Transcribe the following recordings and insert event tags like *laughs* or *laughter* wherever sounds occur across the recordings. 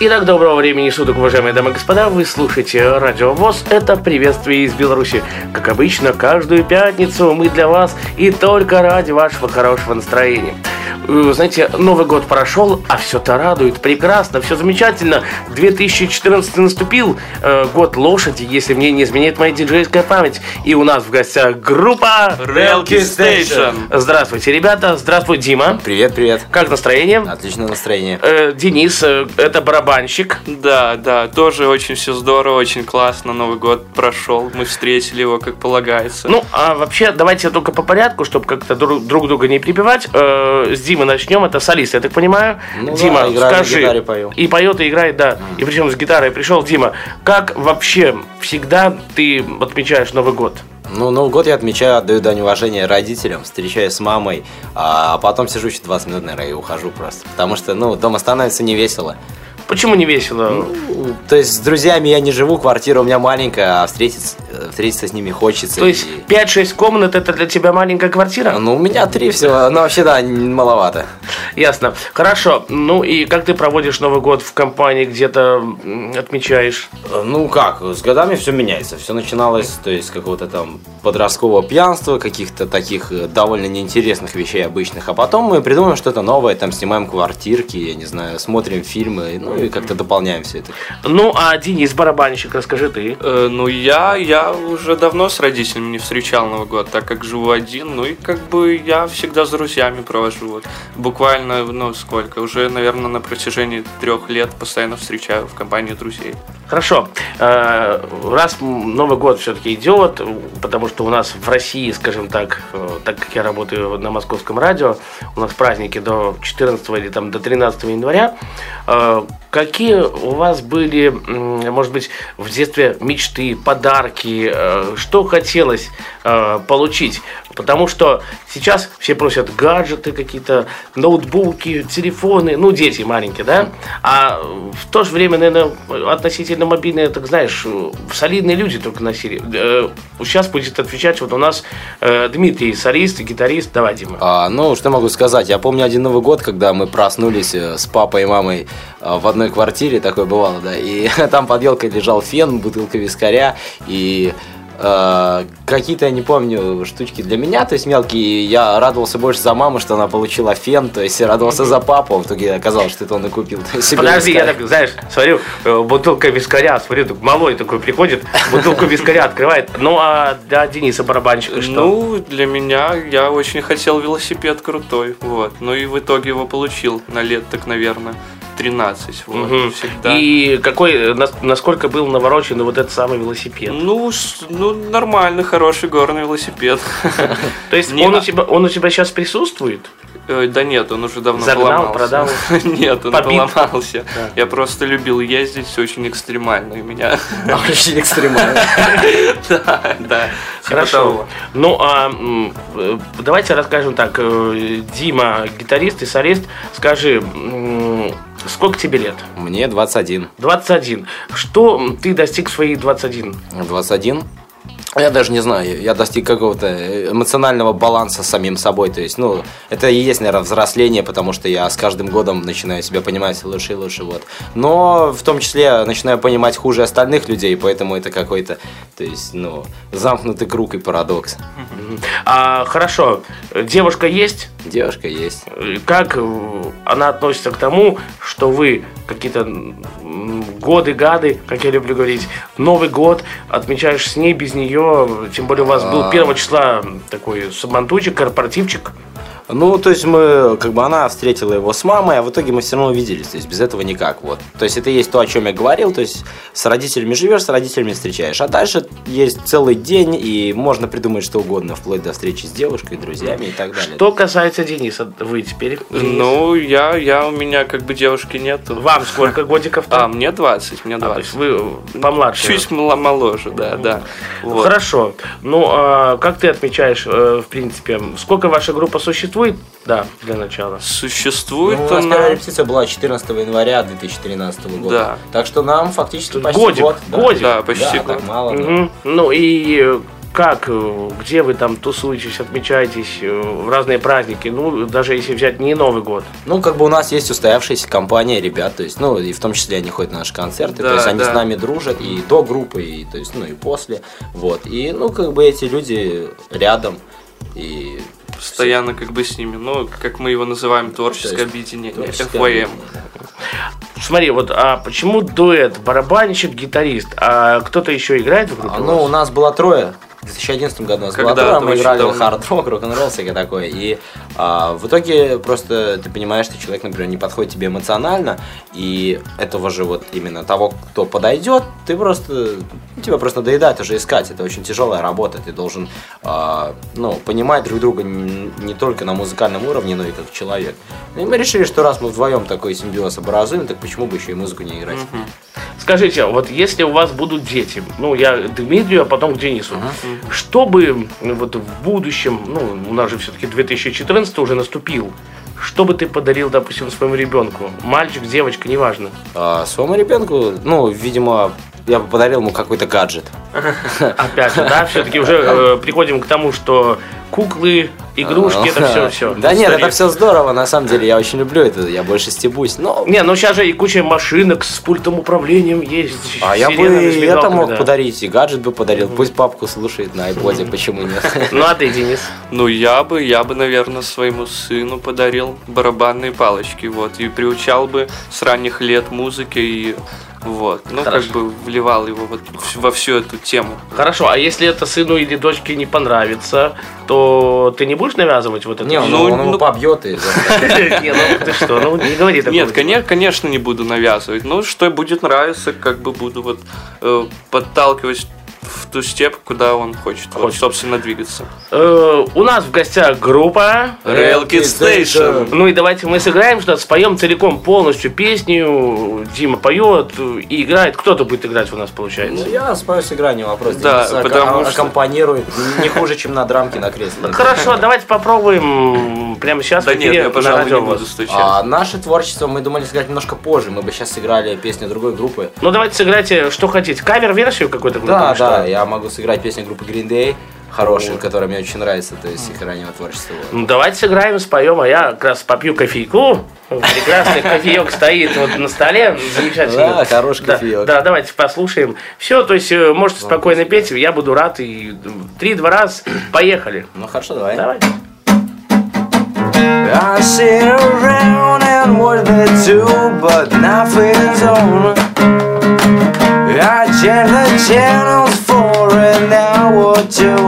Итак, доброго времени суток, уважаемые дамы и господа. Вы слушаете Радио ВОЗ. Это приветствие из Беларуси. Как обычно, каждую пятницу мы для вас и только ради вашего хорошего настроения. Э, Знаете, Новый год прошел, а все-то радует. Прекрасно, все замечательно. 2014 наступил, э, год лошади, если мне не изменяет моя диджейская память. И у нас в гостях группа Relky Station. Здравствуйте, ребята. Здравствуй, Дима. Привет, привет. Как настроение? Отличное настроение. Э, Денис, э, это барабанщик. Да, да, тоже очень все здорово, очень классно. Новый год прошел, мы встретили его как полагается. Ну, а вообще, давайте только по порядку, чтобы как-то друг, друг друга не прибивать. Э, с Димы начнем. Это солист, я так понимаю. Ну да, Дима, играю на скажи. гитаре, пою. И поет, и играет, да. И причем с гитарой пришел. Дима, как вообще всегда ты отмечаешь Новый год? Ну, Новый год я отмечаю, отдаю дань уважения родителям, встречаюсь с мамой, а потом сижу еще 20 минут, наверное, и ухожу просто. Потому что, ну, дома становится не весело. Почему не весело? То есть с друзьями я не живу, квартира у меня маленькая, а встретиться, э, встретиться с ними хочется. То есть и- 5-6 комнат это для тебя маленькая квартира? Ну, у меня три всего, но вообще, да, маловато. Ясно. Хорошо. Ну и как ты проводишь Новый год в компании, где-то отмечаешь? Э, Ну как, с годами все меняется. Все начиналось, то есть, какого-то там подросткового пьянства, каких-то таких э, довольно неинтересных вещей обычных. А потом мы придумаем что-то новое, там снимаем квартирки, я не знаю, смотрим фильмы, ну и как-то дополняем все это. Ну, а Денис, барабанщик, расскажи ты. Э, ну, я, я уже давно с родителями не встречал Новый год, так как живу один. Ну и как бы я всегда с друзьями провожу. Вот. Буквально, ну сколько, уже, наверное, на протяжении трех лет постоянно встречаю в компании друзей. Хорошо. Э, Раз Новый год все-таки идет, потому что у нас в России, скажем так, э, так как я работаю на московском радио, у нас праздники до 14 или там до 13 января. Какие у вас были, может быть, в детстве мечты, подарки, э, что хотелось э, получить? Потому что сейчас все просят гаджеты какие-то, ноутбуки, телефоны, ну, дети маленькие, да? А в то же время, наверное, относительно мобильные, так знаешь, солидные люди только носили. Э, Сейчас будет отвечать вот у нас э, Дмитрий, солист, гитарист. Давай, Дима. А, ну, что могу сказать? Я помню один Новый год, когда мы проснулись э, с папой и мамой в одной квартире, такое бывало, да, и *laughs* там под елкой лежал фен, бутылка вискаря и э, какие-то, я не помню, штучки для меня, то есть мелкие. Я радовался больше за маму, что она получила фен, то есть я радовался за папу, а в итоге оказалось, что это он и купил. *laughs* себе Подожди, я так, знаешь, смотрю, э, бутылка вискаря, смотрю, так малой такой приходит, бутылку вискаря открывает. Ну, а для Дениса барабанщика что? Ну, для меня я очень хотел велосипед крутой, вот. Ну и в итоге его получил на лет, так, наверное, 13. Вот, Мгм. всегда. И какой, нас- насколько был наворочен вот этот самый велосипед? Ну, ну, нормальный, хороший горный велосипед. *laughs* То есть он, у тебя, он у тебя сейчас присутствует? Э, Да нет, он уже давно Загнал, поломался. продал? *laughs* Нет, он Побит? поломался. Я просто любил ездить, все очень экстремально. И меня... *laughs* Очень экстремально. Да, да. типа Хорошо. Ну, а э, давайте расскажем так. э, Дима, гитарист и солист, скажи, сколько тебе лет? Мне 21. 21. Что ты достиг в свои 21? 21. Я даже не знаю, я достиг какого-то эмоционального баланса с самим собой. То есть, ну, это и есть, наверное, взросление, потому что я с каждым годом начинаю себя понимать лучше и лучше. Вот. Но в том числе начинаю понимать хуже остальных людей, поэтому это какой-то, то есть, ну, замкнутый круг и парадокс. А, хорошо, девушка есть? Девушка есть. Э, Как э, она относится к тому, что вы какие-то годы-гады, как я люблю говорить, Новый год отмечаешь с ней, без нее, тем более у вас был А. 1 числа такой сабантуйчик, корпоративчик. Ну, то есть мы, как бы она встретила его с мамой, а в итоге мы все равно увиделись, то есть без этого никак, вот. То есть это есть то, о чем я говорил, то есть с родителями живешь, с родителями встречаешь, а дальше есть целый день, и можно придумать что угодно, вплоть до встречи с девушкой, друзьями и так далее. Что касается Дениса, вы теперь? Денис? Ну, я, я, у меня как бы девушки нету. Вам сколько годиков-то? А, мне 20, мне А, то 20. есть вы помладше. Чуть моложе, да, да. Вот. Хорошо. Ну, а как ты отмечаешь, э, в принципе, сколько ваша группа существует? Существует? Да, для начала. Существует Ну, у нас она... первая репетиция была 14 января 2013 года. Да. Так что нам фактически почти Годик, год. да. годик. Да, почти Да, так год. мало. да. Мгм. Ну и э, как, э, где вы там тусуетесь, отмечаетесь э, в разные праздники? Ну, даже если взять не Новый год. Ну, как бы у нас есть устоявшаяся компания ребят, то есть, ну, и в том числе они ходят на наши концерты, Да, то есть они да. с нами дружат и до группы, и, то есть, ну, и после, вот. И, ну, как бы эти люди рядом, и... Постоянно как бы с ними. Ну, как мы его называем, творческое То есть объединение. творческое объединение. Смотри, вот а почему дуэт барабанщик, гитарист, а кто-то еще играет в группе? А, ну, у нас была трое. В 2011 году у нас была трое, мы играли давно. хард-рок, рок-н-ролл, всякое такое. И а, в итоге просто ты понимаешь, что человек, например, не подходит тебе эмоционально, и этого же вот именно того, кто подойдет, ты просто, ну, тебя просто надоедает уже искать. Это очень тяжелая работа, ты должен, а, ну, понимать друг друга не, не только на музыкальном уровне, но и как человек. И мы решили, что раз мы вдвоем такой симбиоз образуем, так почему бы еще и музыку не играть? Скажите, вот если у вас будут дети, ну, я Дмитрию, а потом к Денису, что бы ну, вот в будущем, ну, у нас же все-таки 2014 уже наступил, что бы ты подарил, допустим, своему ребенку? Мальчик, девочка, неважно. А, своему ребенку, ну, видимо, я бы подарил ему какой-то гаджет. Опять же, да, все-таки уже э, приходим к тому, что куклы, игрушки, это все, все. Да нет, это все здорово, на самом деле, я очень люблю это, я больше стебусь. Но Не, ну сейчас же и куча машинок с пультом управлением есть. а я бы это мог да. подарить, и гаджет бы подарил. Пусть папку слушает на айподе, почему нет? *laughs* Ну а ты, Денис? Ну, я бы, я бы, наверное, своему сыну подарил барабанные палочки, вот, и приучал бы с ранних лет музыки и вот, ну, Хорошо. как бы вливал его вот во всю эту тему. Хорошо, а если это сыну или дочке не понравится, то ты не будешь навязывать вот это? Не, он, Ну, он его ну- побьет и... *laughs* Не, ну ты что, ну не говори такого. Нет, конечно, конечно, не буду навязывать. Ну, что будет нравиться, как бы буду вот э, подталкивать в ту степь, куда он хочет, вот, Хочет. собственно, двигаться. Э, У нас в гостях группа. Rail Kid Station. Ну и давайте мы сыграем что-то, споем целиком полностью песню. Дима поет и играет. Кто-то будет играть у нас, получается. Ну, я спою с игра, не вопрос. Да, Денис потому ака- что- аккомпанирует *laughs* не хуже, чем на драмке на кресле. Хорошо, давайте попробуем прямо сейчас Да нет, я, пожалуй, не буду стучать. А наше творчество мы думали сыграть немножко позже. Мы бы сейчас сыграли песню другой группы. Ну давайте сыграйте, что хотите. Кавер-версию какой-то? группы Да, да, я могу сыграть песню группы Green Day, хорошую, которая мне очень нравится, то есть их раннего творчества. Ну, давайте сыграем, споем, а я как раз попью кофейку. Прекрасный кофеек стоит вот на столе, замечательно. Да, хороший Да, кофеек. Да, давайте послушаем. Все, то есть э, можете спокойно петь, я буду рад. И три-два раз поехали. Ну хорошо, давай. Давай. I sit around and watch the do, but nothing's on. I change the channels for an hour or two.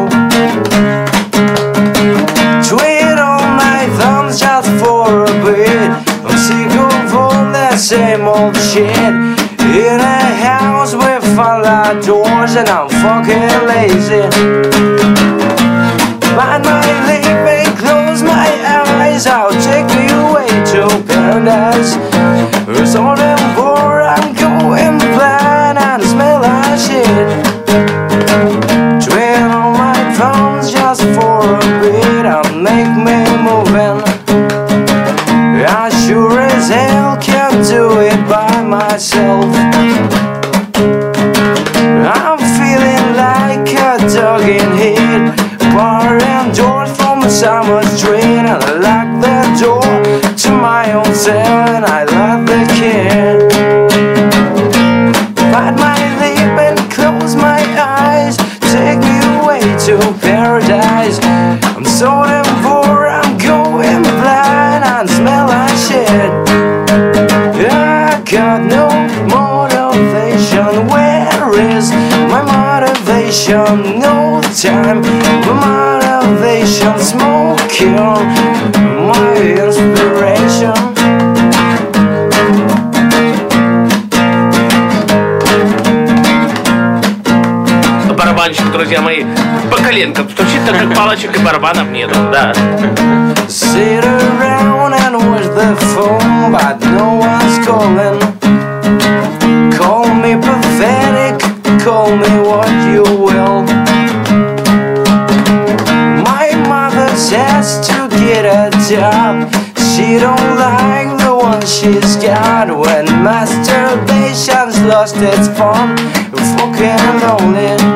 Twiddle my thumbs just for a bit. I'm sick of all that same old shit. In a house with a lot of doors, and I'm fucking lazy. Bite my and close my eyes. I'll take me away to paradise. коленка, палочек и барабанов нету, да. Sit around and watch the phone, but no one's calling. Call me pathetic, call me what you will. My mother says to get a job. She don't like the one she's got when masturbation's lost its form. Fucking lonely.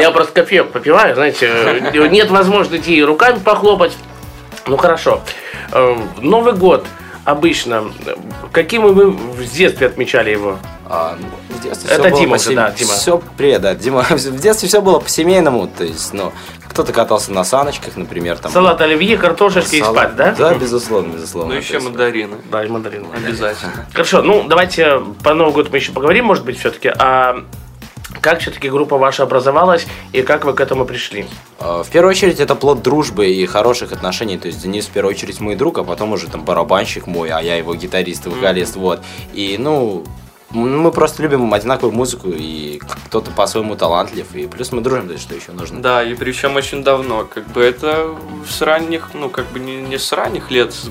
Я просто кофеек попиваю, знаете, э, нет возможности и руками похлопать. Ну хорошо. Э, Новый год обычно. Каким вы в детстве отмечали его? А, ну, в детстве Это было Дима по сем- да, Дима. Все, привет, да, Дима. *laughs* В детстве все было по-семейному, то есть, ну, кто-то катался на саночках, например, там. Салат оливье, картошечки и салат. спать, да? Да, безусловно, безусловно. Ну еще мандарины. Да, и мандарин. Обязательно. Хорошо, ну давайте по Новому году мы еще поговорим, может быть, все-таки. А как все-таки группа ваша образовалась и как вы к этому пришли? э, В первую очередь это плод дружбы и хороших отношений. То есть Денис в первую очередь мой друг, а потом уже там барабанщик мой, а я его гитарист и вокалист. Вот. И ну мы просто любим одинаковую музыку, и кто-то по-своему талантлив, и плюс мы дружим, то есть что еще нужно. Да, и причем очень давно. Как бы это с ранних, ну как бы не, не с ранних лет, с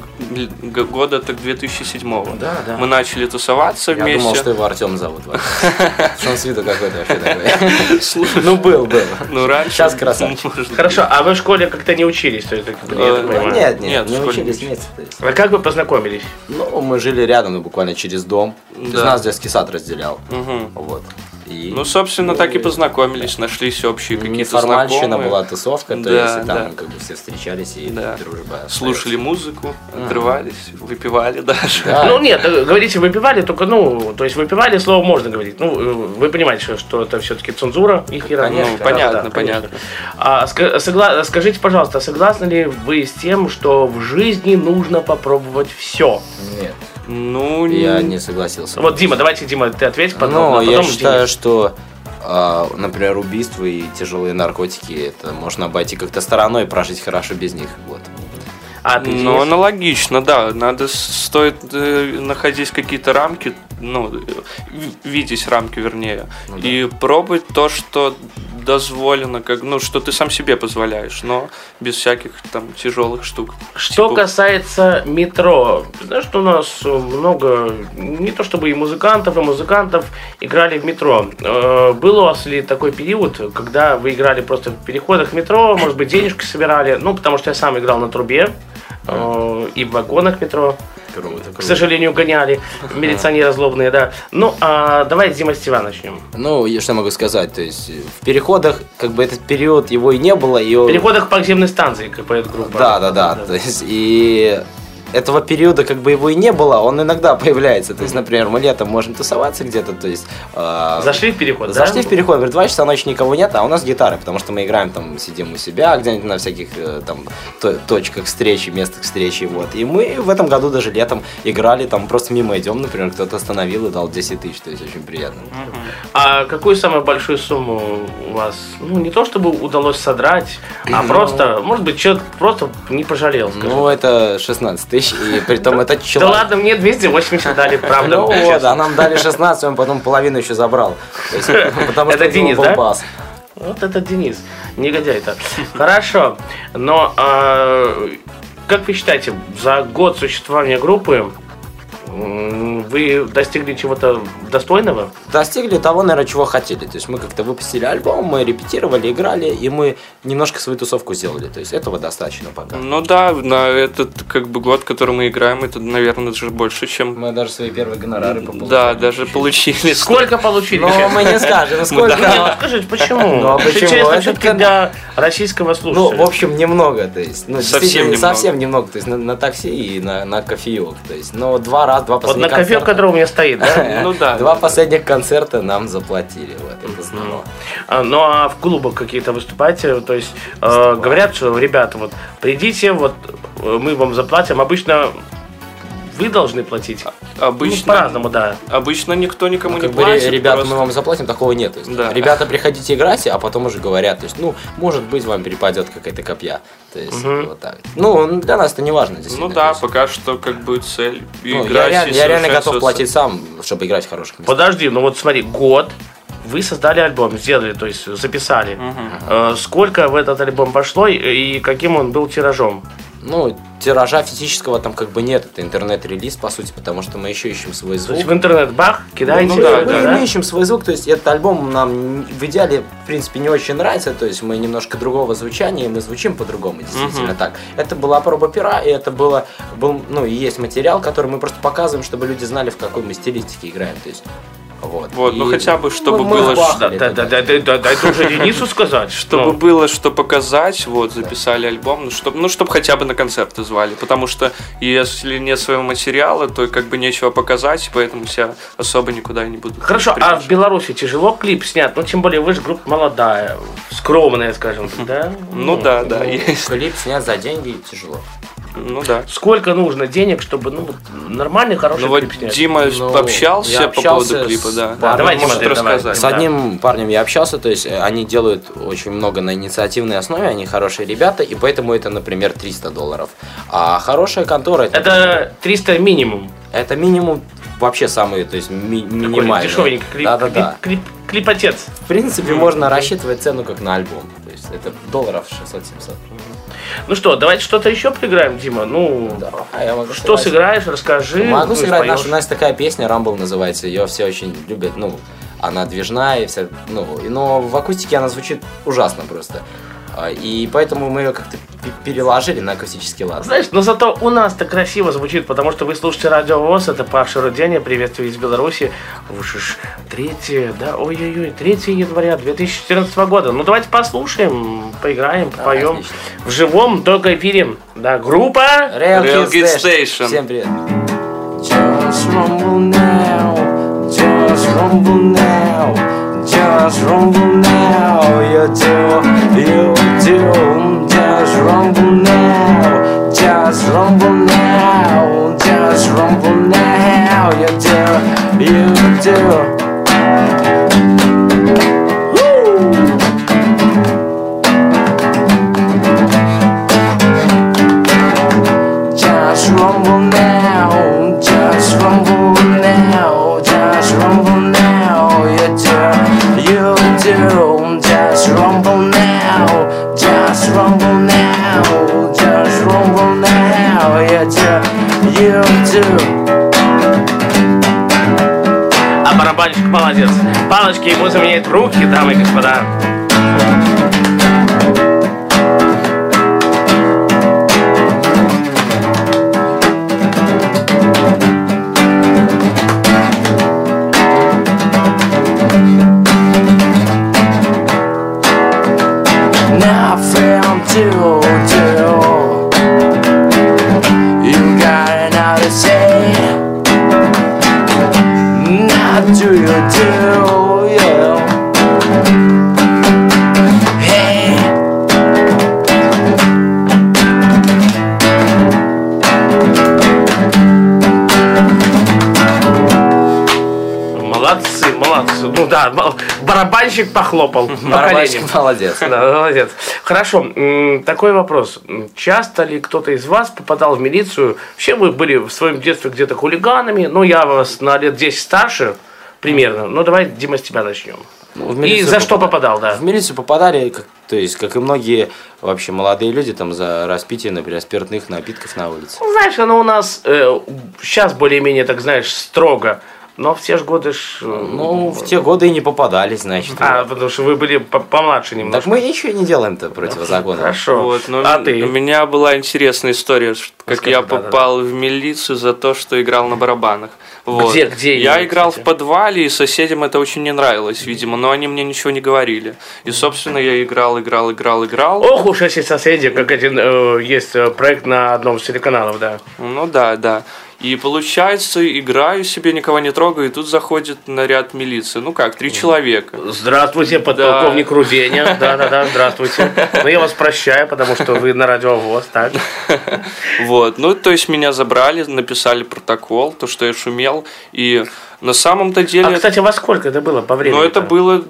года так 2007 Да, да. Мы начали тусоваться Я вместе. думал, что его Артем зовут. *laughs* Что он с виду какой-то вообще такой. Ну, был, был. Ну, раньше. Сейчас красавчик. Хорошо, а вы в школе как-то не учились? Я. Нет, Нет, нет, не учились не вместе. то есть. А как вы познакомились? Ну, мы жили рядом, ну, буквально через дом. Да. нас детский сад разделял. Мгм. Вот. И Ну, собственно, так и познакомились, нашлись общие какие-то знакомые. была тусовка, то Да, есть и там да. как бы все встречались и Да. дружба. остается. Слушали музыку, отрывались, выпивали *laughs* даже. Да. Ну нет, э, говорите, выпивали, только, ну, то есть выпивали, слово можно говорить. Ну, э, вы понимаете, что, что это все-таки цензура их Конечно, Ну, понятно, конечно. понятно. А согла- скажите, пожалуйста, согласны ли вы с тем, что в жизни нужно попробовать все? Нет. Ну, Я не согласился. Вот, Дима, давайте, Дима, ты ответь потом. Ну, а я считаю, Денис. что, например, убийства и тяжелые наркотики, это можно обойти как-то стороной и прожить хорошо без них. Вот. А, Ну, аналогично, да. Надо стоит э, находить какие-то рамки, ну, в- видеть рамки, вернее, Ну и пробовать то, что дозволено, как, ну, что ты сам себе позволяешь, но без всяких там тяжелых штук. Что Типа- касается метро, знаешь, что у нас много, не то чтобы и музыкантов, и музыкантов играли в метро. Э, Был у вас ли такой период, когда вы играли просто в переходах метро, может быть, денежки собирали? Ну, потому что я сам играл на трубе э, и в вагонах метро. К сожалению, гоняли милиционеры злобные, да. Ну, а давай с Дима Стива начнем. Ну, что я могу сказать, то есть э, в переходах, как бы этот период его и не было, и В переходах по подземной станции, как поет группа. Да, да, да. То есть, и этого периода как бы его и не было, он иногда появляется. То есть, например, мы летом можем тусоваться где-то, то есть... э, Зашли в переход, да? Зашли в переход, говорит, два часа ночи никого нет, а у нас гитары, потому что мы играем там, сидим у себя, где-нибудь на всяких э, там то- точках встречи, местах встречи, вот. И мы в этом году даже летом играли, там просто мимо идем, например, кто-то остановил и дал 10 тысяч, то есть очень приятно. А какую самую большую сумму у вас, ну, не то чтобы удалось содрать, а просто, может быть, человек просто не пожалел, скажем. Ну, это 16 тысяч, и при том это да человек... ладно, мне 280 дали, правда. Ну вот, а нам дали 16, он потом половину еще забрал. Есть, потому Это что него Денис, да? Вот это Денис, негодяй-то. Хорошо, но а, как вы считаете, за год существования группы вы достигли чего-то достойного? Достигли того, наверное, чего хотели. То есть мы как-то выпустили альбом, мы репетировали, играли, и мы немножко свою тусовку сделали. То есть этого достаточно пока. Ну да, на этот как бы год, который мы играем, это, наверное, даже больше, чем... Мы даже свои первые гонорары получили. Да, даже получили. Сколько получили? Но мы не скажем, сколько. Нет, ну скажите, почему? Ну, а почему? Интересно Это все-таки для российского Ну, слушателя. в общем, немного, то есть, ну, Совсем немного. совсем немного, то есть, на, на такси и на, на кофеек, то есть, но два раза, два Вот на кофе, который у меня стоит, да? *laughs* Ну да. Два последних концерта нам заплатили, вот, это здорово. А, Ну а в клубах какие-то выступаете, то есть э, говорят, что ребята, вот придите, вот э, мы вам заплатим. Обычно вы должны платить. Ну, Обычно, по-разному, да. обычно никто никому Ну, не как бы, платит. ре- ребята, просто- мы вам заплатим, такого нет. То есть, Да. Ребята, приходите играть, а потом уже говорят, то есть, ну, может быть, вам перепадет какая-то копья. То есть, вот так. Ну, для нас это не важно, Ну да, есть, пока что как бы цель ну, я, играть реально, и я реально готов платить сам, чтобы играть в хороших местах. Подожди, ну вот смотри, год вы создали альбом, сделали, то есть записали. Э, Сколько в этот альбом пошло и каким он был тиражом? Ну, тиража физического там как бы нет. Это интернет-релиз, по сути, потому что мы еще ищем свой То звук. есть в интернет бах, кидаете. Ну да, мы, да, мы ищем свой звук, то есть этот альбом нам в идеале, в принципе, не очень нравится, то есть мы немножко другого звучания, и мы звучим по-другому, действительно Мгм. так. Это была проба пера, и это было, был, ну, и есть материал, который мы просто показываем, чтобы люди знали, в какой мы стилистике играем, то есть, вот. Вот, ну И хотя бы, чтобы мы было Да, да, да, да, да, да, это уже Денису сказать. *laughs* Чтобы Ну, было что показать, вот, записали альбом, ну, чтобы, ну, чтоб хотя бы на концерты звали, потому что если нет своего материала, то как бы нечего показать, поэтому себя особо никуда не буду. Хорошо, а в. Беларуси тяжело клип снять? Ну, тем более вы же группа молодая, скромная, скажем так, да? Ну да, да, есть. Клип снять за деньги тяжело. Ну да. Сколько нужно денег, чтобы, ну, нормальный, хороший Ну клип снять? Дима Ну, общался по поводу клипа, с да. Да, Давай, может Дима, рассказать. С одним парнем я общался, то есть э, они делают очень много на инициативной основе, они хорошие ребята, и поэтому это, например, 300 долларов. А хорошая контора это, Это 300 минимум. это минимум вообще самый, то есть ми- Такой минимальный. дешевенький клип, Да, да, да. клип, клип, клипотец. В принципе, можно рассчитывать цену как на альбом. То есть это долларов 600-700. Ну что, давайте что-то еще поиграем, Дима. Ну, Да. А я могу что сыграть. сыграешь, расскажи. Могу ну, сыграть нашу. У нас такая песня Rumble называется. Ее все очень любят. Ну, она движная и вся. Ну, но в акустике она звучит ужасно просто. А, И поэтому мы ее как-то пе- переложили на акустический лад. Знаешь, но зато у нас так красиво звучит, потому что вы слушаете Радио ВОЗ, это Паша Руденя, приветствую из Беларуси. Уж уж 3, да, ой-ой-ой, 3 января 2014 года. Ну давайте послушаем, поиграем, попоем. отлично. В живом, только эфире. Да, группа. Real Real Kid Kid Station. Station. Всем привет. Just rumble now, just rumble now, just rumble now. You do, you do. Just rumble now, just rumble now, just rumble now. You do, you do. А барабанщик молодец. Палочки ему заменяют руки, дамы и господа. Барабанщик похлопал. по Барабанщик молодец. Да, молодец. Хорошо, такой вопрос. Часто ли кто-то из вас попадал в милицию? Вообще вы были в своем детстве где-то хулиганами? Ну, я вас на лет 10 старше примерно. Ну, давай, Дима, с тебя начнем. Ну, И за что попадали. попадал, да? В милицию попадали, как, то есть, как и многие вообще молодые люди, там, за распитие, например, спиртных напитков на улице. Ну, знаешь, оно у нас сейчас более-менее, так знаешь, строго. Но в те же годы ж... э, Ну, в те годы и не попадались, значит. А, потому что вы были по- помладше немножко. Так мы ничего не делаем-то противозаконно. Хорошо. Вот, но а ты? У меня была интересная история, как Расскажи, я да-да-да. попал в милицию за то, что играл на барабанах. Вот. Где- где Я именно, играл кстати? в подвале, и соседям это очень не нравилось, видимо, но они мне ничего не говорили. И, собственно, я играл, играл, играл, играл. Ох уж эти соседи, как один э, есть э, проект на одном из телеканалов, да. Ну да, да. И получается, играю себе, никого не трогаю, и тут заходит наряд милиции. Ну как, три человека. Здравствуйте, подполковник Руденя. *laughs* Да-да-да, здравствуйте. Ну, я вас прощаю, потому что вы на радиовоз, так? *laughs* Вот, ну, то есть меня забрали, написали протокол, то, что я шумел, и на самом-то деле... А, кстати, во сколько это было по времени? ну, это было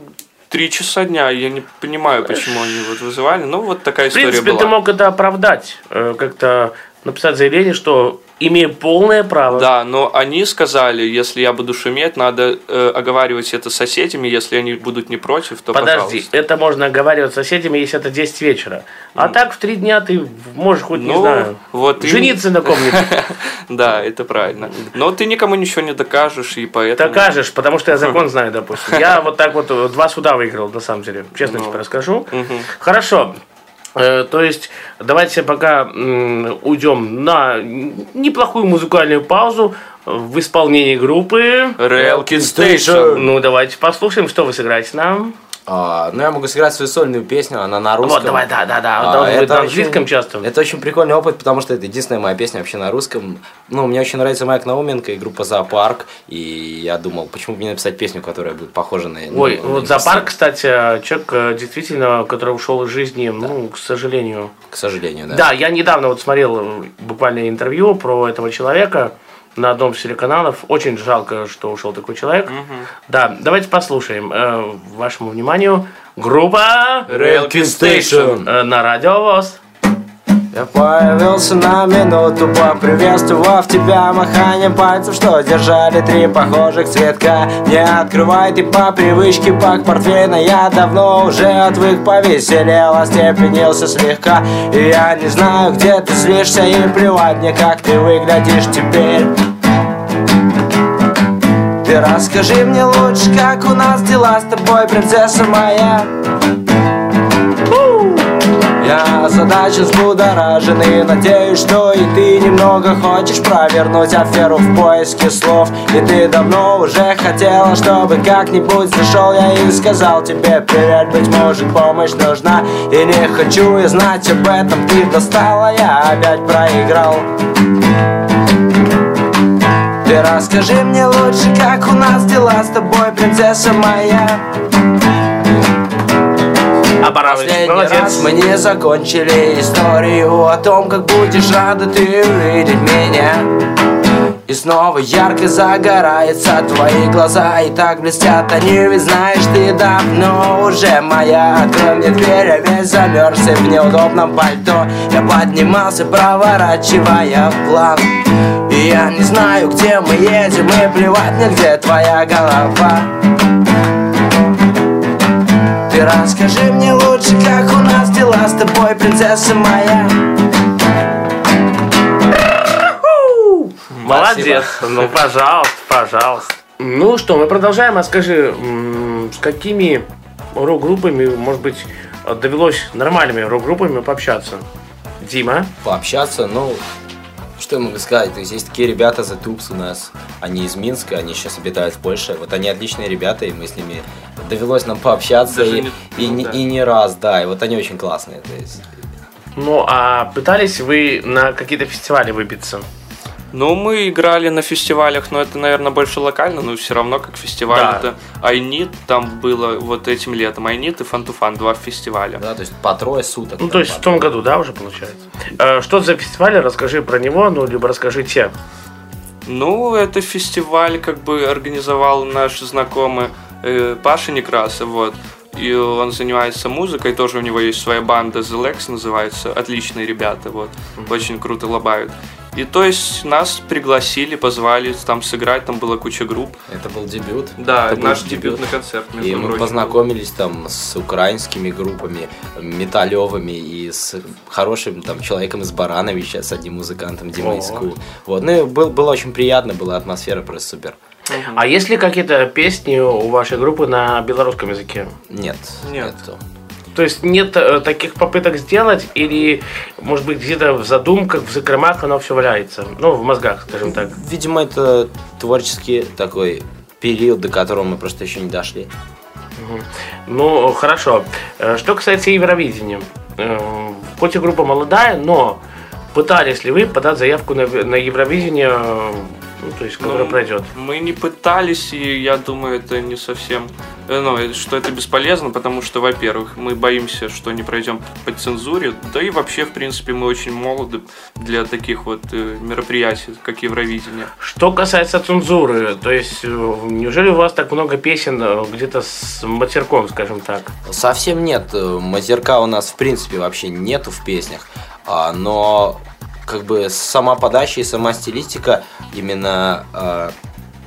три часа дня, я не понимаю, почему они вот вызывали, ну, вот такая В история принципе, была. ты мог это оправдать, э, как-то написать заявление, что имею полное право. Да, но они сказали, если я буду шуметь, надо э, оговаривать это с соседями, если они будут не против, то Подожди, пожалуйста. это можно оговаривать с соседями, если это 10 вечера. А так в три дня ты можешь хоть, не Ну, знаю, вот жениться на ком-нибудь. *laughs* Да, это правильно. Но ты никому ничего не докажешь, и поэтому... Докажешь, потому что я *laughs* закон знаю, допустим. Я вот так вот э, два суда выиграл, на самом деле. Честно Ну. тебе расскажу. Хорошо. Э, То есть, давайте пока уйдем на неплохую музыкальную паузу в исполнении группы. Railkin Station. Ну, давайте послушаем, что вы сыграете нам. А, ну, я могу сыграть свою сольную песню, она на русском. Вот, давай, да, да, да. А, это на очень- английском часто. Это очень прикольный опыт, потому что это единственная моя песня вообще на русском. Ну, мне очень нравится Майк Науменко и группа Зоопарк. И я думал, почему бы не написать песню, которая будет похожа на... ну, Ой, на вот зоопарк, кстати, человек э, действительно, который ушел из жизни, ну, к сожалению. К сожалению, да. Да, я недавно вот смотрел э, буквально интервью про этого человека на одном из телеканалов. Очень жалко, что ушел такой человек. Да, давайте послушаем. э, вашему вниманию группа Railkin Station. э, на радио ВОЗ. Я появился на минуту, поприветствовав тебя маханием пальцев, что держали три похожих цветка. Не открывай ты по привычке пак портвейна, я давно уже отвык повеселел, остепенился слегка. И я не знаю, где ты злишься, и плевать мне, как ты выглядишь теперь. Ты расскажи мне лучше, как у нас дела с тобой, принцесса моя. Я задача взбудоражен и надеюсь, что и ты немного хочешь провернуть аферу в поиске слов. И ты давно уже хотела, чтобы как-нибудь зашел я и сказал тебе привет, быть может помощь нужна. И не хочу я знать об этом, ты достала, я опять проиграл Ты расскажи мне лучше, как у нас дела с тобой, принцесса моя Абарович, Последний молодец. раз мы не закончили историю о том, как будешь рада ты увидеть меня. И снова ярко загораются твои глаза И так блестят они, ведь знаешь, ты давно уже моя. Открой мне дверь, я весь замерзся в неудобном пальто. Я поднимался, проворачивая план. И я не знаю, где мы едем И плевать мне, где твоя голова ты расскажи мне лучше, как у нас дела с тобой, принцесса моя Молодец. Ну, пожалуйста, пожалуйста. Ну что, мы продолжаем. А скажи, с какими рок-группами, может быть, довелось нормальными рок-группами пообщаться? Дима? Пообщаться, ну, что я могу сказать? То есть есть такие ребята, The Tubes у нас, они из Минска, они сейчас обитают в Польше. Вот они отличные ребята, и мы с ними довелось нам пообщаться Даже и, не- и, ну не- да. и не раз, да. И вот они очень классные. То есть Ну, а пытались вы на какие-то фестивали выбиться? Ну, мы играли на фестивалях, но это, наверное, больше локально, но все равно как фестиваль. Да. Это Айнит, там было вот этим летом. Айнит и Фантуфан, два фестиваля. Да, то есть по трое суток. Ну, то есть в том году, да, уже получается? Э, Что за фестиваль? Расскажи про него, ну, либо расскажите. Ну, это фестиваль как бы организовал наш знакомый э, Паша Некрасов, вот. И он занимается музыкой, тоже у него есть своя банда The Lex называется, отличные ребята, вот, очень круто лобают. И то есть нас пригласили, позвали там сыграть, там была куча групп. Это был дебют. Да, Это наш дебют. дебютный концерт. И мы познакомились там с украинскими группами, металлевыми и с хорошим там человеком из Барановича, с одним музыкантом Димой. Иску. Вот, ну и был- было очень приятно, была атмосфера просто супер. А есть ли какие-то песни у вашей группы на белорусском языке? Нет, Нет. нету. То есть нет э, таких попыток сделать, или, может быть, где-то в задумках, в закромах оно все валяется? Ну, в мозгах, скажем так. Видимо, это творческий такой период, до которого мы просто еще не дошли. Ну, хорошо. Э, Что касается Евровидения. Э, Хоть и группа молодая, но пытались ли вы подать заявку на, на Евровидение, ну, то есть, которое Ну, пройдет? Мы не пытались, и я думаю, это не совсем... э, Ну, э, что это бесполезно, потому что, во-первых, мы боимся, что не пройдем по цензуре, да и вообще, в принципе, мы очень молоды для таких вот э, мероприятий, как Евровидение. Что касается цензуры, то есть, неужели у вас так много песен где-то с матерком, скажем так? Совсем нет. Матерка у нас в принципе вообще нету в песнях. А, но как бы сама подача и сама стилистика именно э,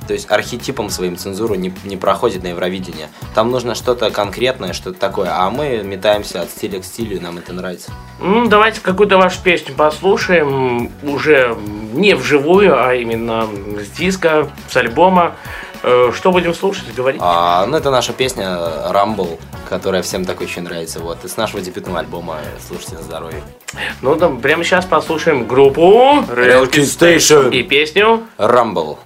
то есть архетипом своим цензуру не, не проходит на Евровидение. Там нужно что-то конкретное, что-то такое, а мы метаемся от стиля к стилю, и нам это нравится. Ну, давайте какую-то вашу песню послушаем, уже не вживую, а именно с диска, с альбома. Э, Что будем слушать, говорить? А, ну, это наша песня Rumble, которая всем так очень нравится. Вот, из нашего дебютного альбома «Слушайте на здоровье». Ну, да, прямо сейчас послушаем группу Relkin Station. и песню. Rumble.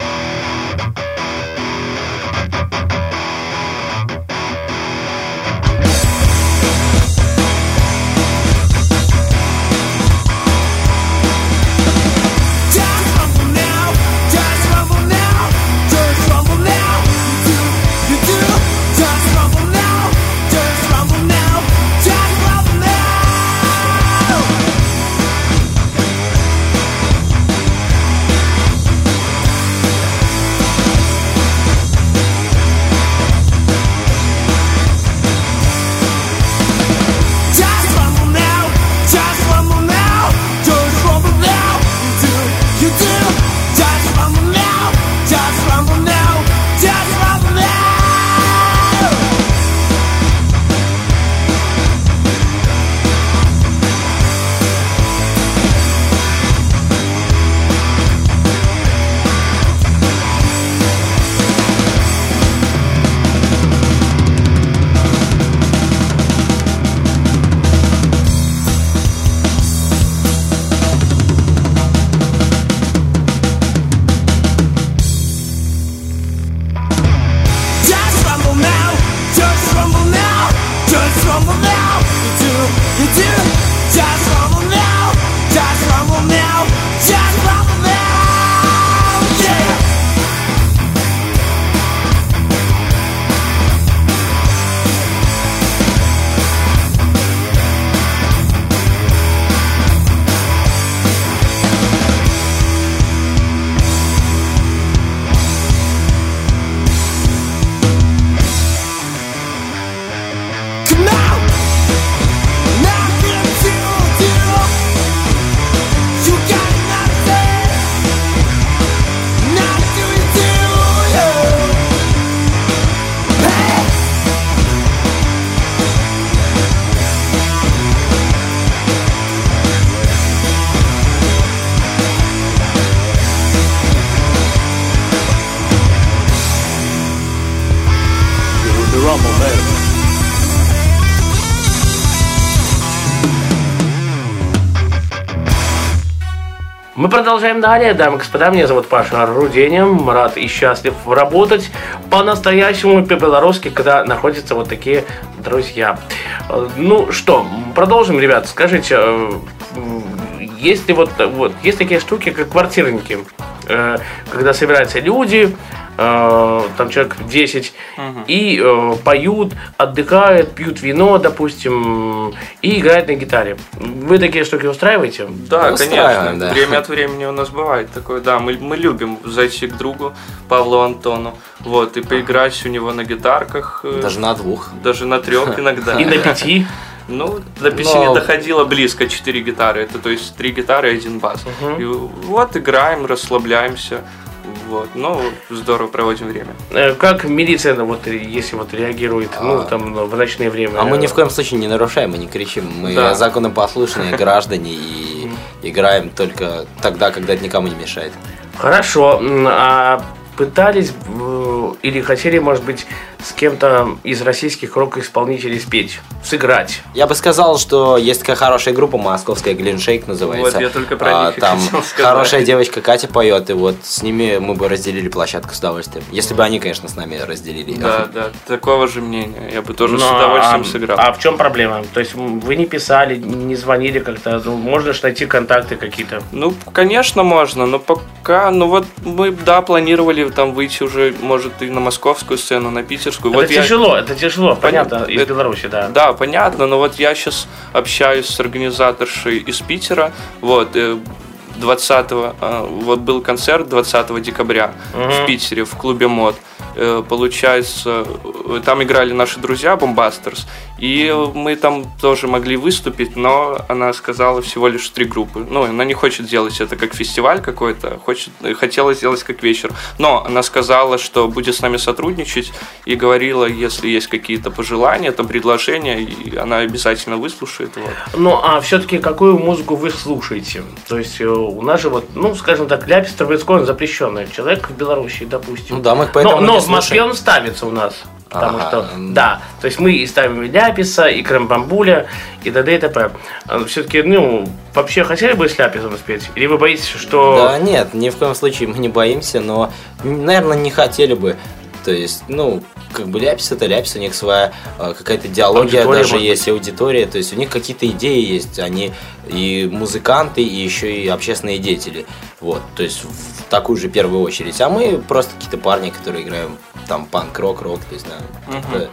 Продолжаем далее, дамы и господа. Меня зовут Паша Руденин. Рад и счастлив работать по-настоящему по-белорусски, когда находятся вот такие друзья. Э, Ну что, продолжим, ребят. Скажите, э, есть ли вот, вот есть такие штуки, как квартирники, Э, когда собираются люди, э, там человек 10, и э, поют, отдыхают, пьют вино, допустим, и играют на гитаре. Вы такие штуки устраиваете? Да, Устраиваем, конечно. да. Время от времени у нас бывает такое. Да, мы, мы любим зайти к другу Павлу Антону, вот, и поиграть у него на гитарках. э, Даже на двух. даже на трех *laughs* иногда. И на пяти? Ну, до пяти Но- не доходило близко, четыре гитары. Это то есть три гитары и один бас. И вот играем, расслабляемся. Вот. Ну, здорово проводим время. Э, Как милиция, ну, вот, если вот реагирует, ну, там, в ночное время? А мы ни в коем случае не нарушаем, мы не кричим. Мы Да. законопослушные *laughs* граждане и играем только тогда, когда это никому не мешает. Хорошо. А пытались э, или хотели, может быть, с кем-то из российских рок-исполнителей спеть, сыграть? Я бы сказал, что есть такая хорошая группа московская, Глиншейк называется. Вот, я только про А, них Там хотел сказать. хорошая девочка Катя поет, и вот с ними мы бы разделили площадку с удовольствием. Если бы они, конечно, с нами разделили. Да, да, такого же мнения. Я бы тоже с Ну, удовольствием а, сыграл. А в чем проблема? То есть вы не писали, не звонили как-то, ну, можно же найти контакты какие-то. Ну, конечно, можно, но пока, ну вот мы, да, планировали там выйти уже, может, и на московскую сцену, на питерскую. Это вот я- тяжело, это тяжело, понятно, Понятно. из Это- Беларуси, да. Да, понятно, но вот я сейчас общаюсь с организаторшей из Питера, вот, э, 20 вот был концерт 20 декабря в Питере в клубе МОД. Э, Получается, э, там играли наши друзья Бомбастерс, и мы там тоже могли выступить, но она сказала всего лишь три группы. Ну, она не хочет делать это как фестиваль какой-то, хочет, хотела сделать как вечер. Но она сказала, что будет с нами сотрудничать и говорила, если есть какие-то пожелания, там предложения, и она обязательно выслушает. Вот. Ну, а все-таки какую музыку вы слушаете? То есть э, у нас же вот, ну, скажем так, Ляпис Трубецкой, он запрещенный человек в Беларуси, допустим. Ну да, мы поэтому но, но в Москве он ставится у нас. Потому Ага. что, да, то есть мы и ставим и Ляписа, и Крембамбуля, и т.д. и т.п. Все-таки, ну, вообще хотели бы с Ляписом спеть? Или вы боитесь, что... Да нет, ни в коем случае мы не боимся, но, наверное, не хотели бы. То есть, ну, как бы ляпис это ляпис, у них своя э, какая-то идеология Аудитория, даже может есть, аудитория, то есть у них какие-то идеи есть, они и музыканты, и еще и общественные деятели, вот, то есть в такую же первую очередь, а мы просто какие-то парни, которые играем там панк, рок, то есть, да, как-то-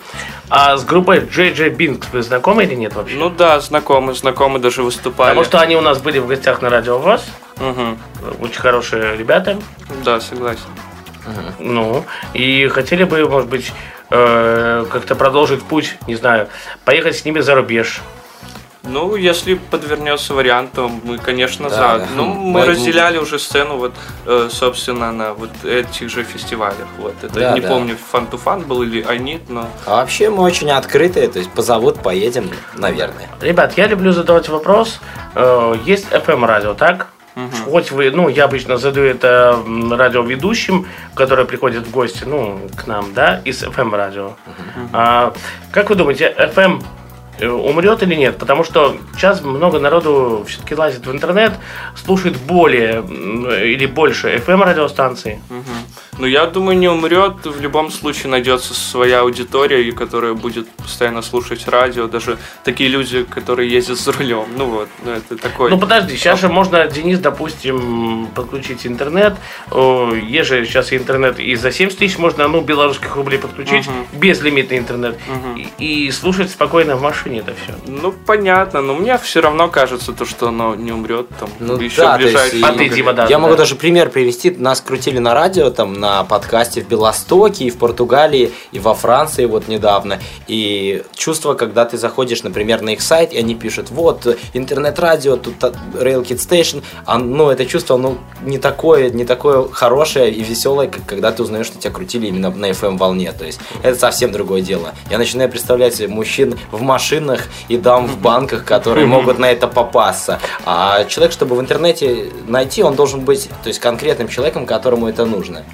А с группой JJ Binks вы знакомы или нет вообще? Ну да, знакомы, знакомы даже выступали. Потому что они у нас были в гостях на радио ВОЗ. Мгм. Очень хорошие ребята. Да, согласен. Ну, и хотели бы, может быть, э, как-то продолжить путь, не знаю, поехать с ними за рубеж. Ну, если подвернется вариант, то мы, конечно, Да, за. да. Ну, мы Поэтому- разделяли уже сцену, вот, э, собственно, на вот этих же фестивалях. Вот. Это Да, не да. помню, фан ту фан был или Анит, но. А вообще мы очень открытые, то есть позовут, поедем, наверное. Ребят, я люблю задавать вопрос. Э, Есть FM-радио, так? Хоть вы, ну, я обычно задаю это радиоведущим, которые приходят в гости, ну, к нам, да, из FM-радио. А, как вы думаете, FM э, умрет или нет? Потому что сейчас много народу все-таки лазит в интернет, слушает более или больше FM-радиостанции. Ну, я думаю, не умрет. В любом случае найдется своя аудитория, которая будет постоянно слушать радио. Даже такие люди, которые ездят за рулем. Ну вот, ну, это такой. Ну подожди, сейчас же можно, Денис, допустим, подключить интернет. Есть же сейчас интернет и за 70 тысяч можно, ну, белорусских рублей подключить, безлимитный интернет. И, и слушать спокойно в машине это все. Ну, понятно, но мне все равно кажется, то, что оно не умрет там Ну еще да, есть ближайшие и- А ты, Дима, да. Я могу даже пример привести. Нас крутили на радио, там, на подкасте в Белостоке, и в Португалии, и во Франции вот недавно. И чувство, когда ты заходишь, например, на их сайт, и они пишут, вот, интернет-радио, тут Rail Kid Station, а, ну, это чувство, ну, не такое, не такое хорошее и веселое, как когда ты узнаешь, что тебя крутили именно на FM-волне. То есть, это совсем другое дело. Я начинаю представлять себе мужчин в машинах и дам в банках, которые могут на это попасться. А человек, чтобы в интернете найти, он должен быть, то есть, конкретным человеком, которому это нужно.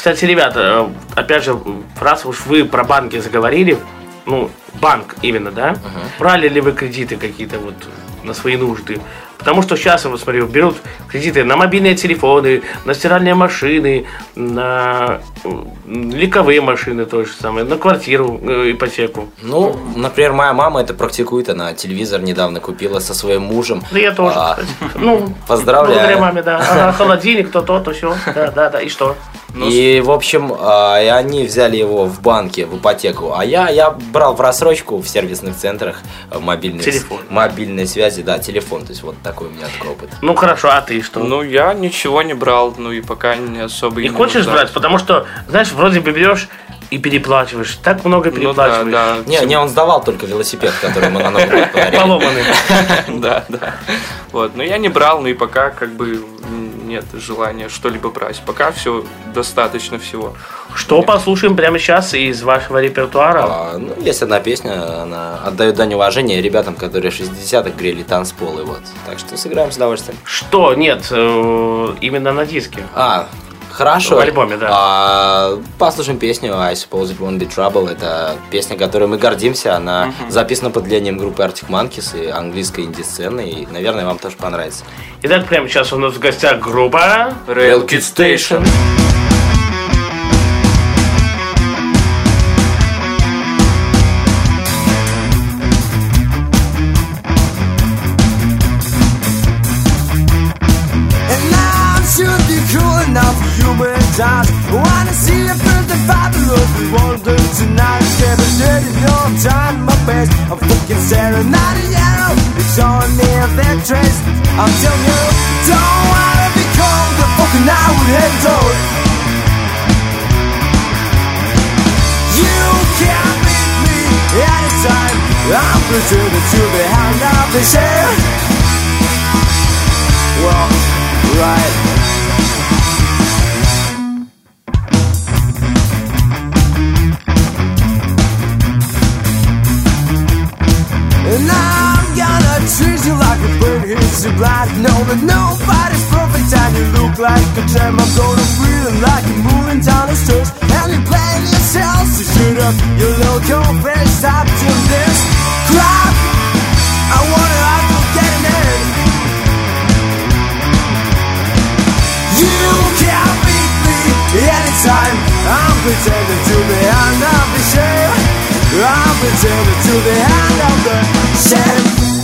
Кстати, ребята, э, опять же, раз уж вы про банки заговорили, ну, банк именно, да? Брали ли вы кредиты какие-то вот на свои нужды? Потому что сейчас, вот смотрю, берут кредиты на мобильные телефоны, на стиральные машины, на м, ликовые машины то же самое, на квартиру, э, ипотеку. Ну, например, моя мама это практикует, она телевизор недавно купила со своим мужем. Да я тоже, А, кстати. Ну, *laughs* Поздравляю. благодаря маме, да. Ага, *laughs* холодильник, то, то, то, все. Да, да, да. И что? И, в общем, а, и они взяли его в банке, в ипотеку. А я, я брал в рассрочку в сервисных центрах э, мобильной, Телефон. мобильной связи, да, телефон. То есть вот такой у меня такой опыт. Ну хорошо, а ты что? Ну, я ничего не брал, ну и пока не особо и Не не хочешь нуждаюсь. брать, потому что, знаешь, вроде бы берешь и переплачиваешь. Так много Ну да, переплачиваешь. да. Не, не, он сдавал только велосипед, который ему на Новый год подарили. Поломанный. *laughs* Да, да. Вот, но я не брал, ну и пока как бы нет желания что-либо брать. Пока все достаточно всего. Что послушаем прямо сейчас из вашего репертуара? А, ну, есть одна песня, она отдает дань уважения ребятам, которые в 60-х грели танцполы, вот. Так что сыграем с удовольствием. Что? Нет, э, именно на диске. А, хорошо. В альбоме, да. А, послушаем песню I Suppose It Won't Be Trouble. Это песня, которой мы гордимся. Она записана под влиянием группы Arctic Monkeys и английской инди-сцены. И, наверное, вам тоже понравится. Итак, прямо сейчас у нас в гостях группа... Rail Kid Station. I'm telling you, don't wanna and I would head toward. You can't beat me anytime. I'm pretending to be hand of the share. Well, right. And I'm gonna treat you like a hits you blind Know that nobody's perfect. And you look like a gem I'm gonna breathe like a moving down the stairs. And you're playing yourself. To shoot up your little confess Stop to this crap. I wanna out for getting in You can't beat me anytime. I'm pretending to be the shame I'm pretending to be hand of the shame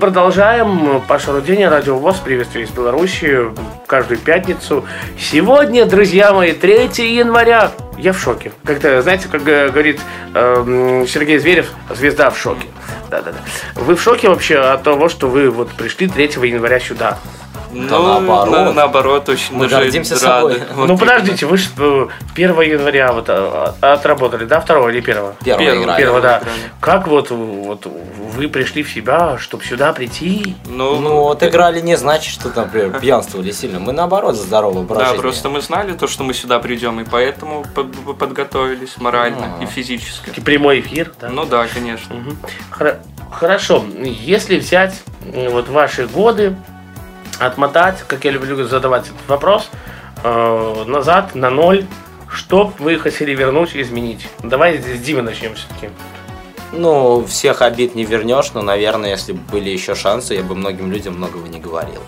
продолжаем. Паша Руденя, Радио ВОЗ, приветствие из Беларуси каждую пятницу. Сегодня, друзья мои, 3 января. Я в шоке. Как-то, знаете, как э, говорит эм, Сергей Зверев, звезда в шоке. Да-да-да. Вы в шоке вообще от того, что вы вот пришли 3 января сюда? Ну, наоборот. на- наоборот, очень Мы даже гордимся рады. собой. Вот ну подождите, вы же 1 января вот а, отработали, да, 2 или 1? Первая Первый, игра. Первого, да. играли. Как вот, вот вы пришли в себя, чтобы сюда прийти? Ну, Ну, отыграли не значит, что там, например, пьянствовали сильно. Мы наоборот за здоровый образ да, жизни. просто мы знали то, что мы сюда придем, и поэтому под- подготовились морально А. и физически. И прямой эфир, да? Ну да, конечно. Хор- Хорошо, если взять вот ваши годы, отмотать, как я люблю задавать этот вопрос, э, назад на ноль, что вы хотели вернуть и изменить? Давай с Димы начнем все-таки. Ну, всех обид не вернешь, но, наверное, если бы были еще шансы, я бы многим людям многого не говорил.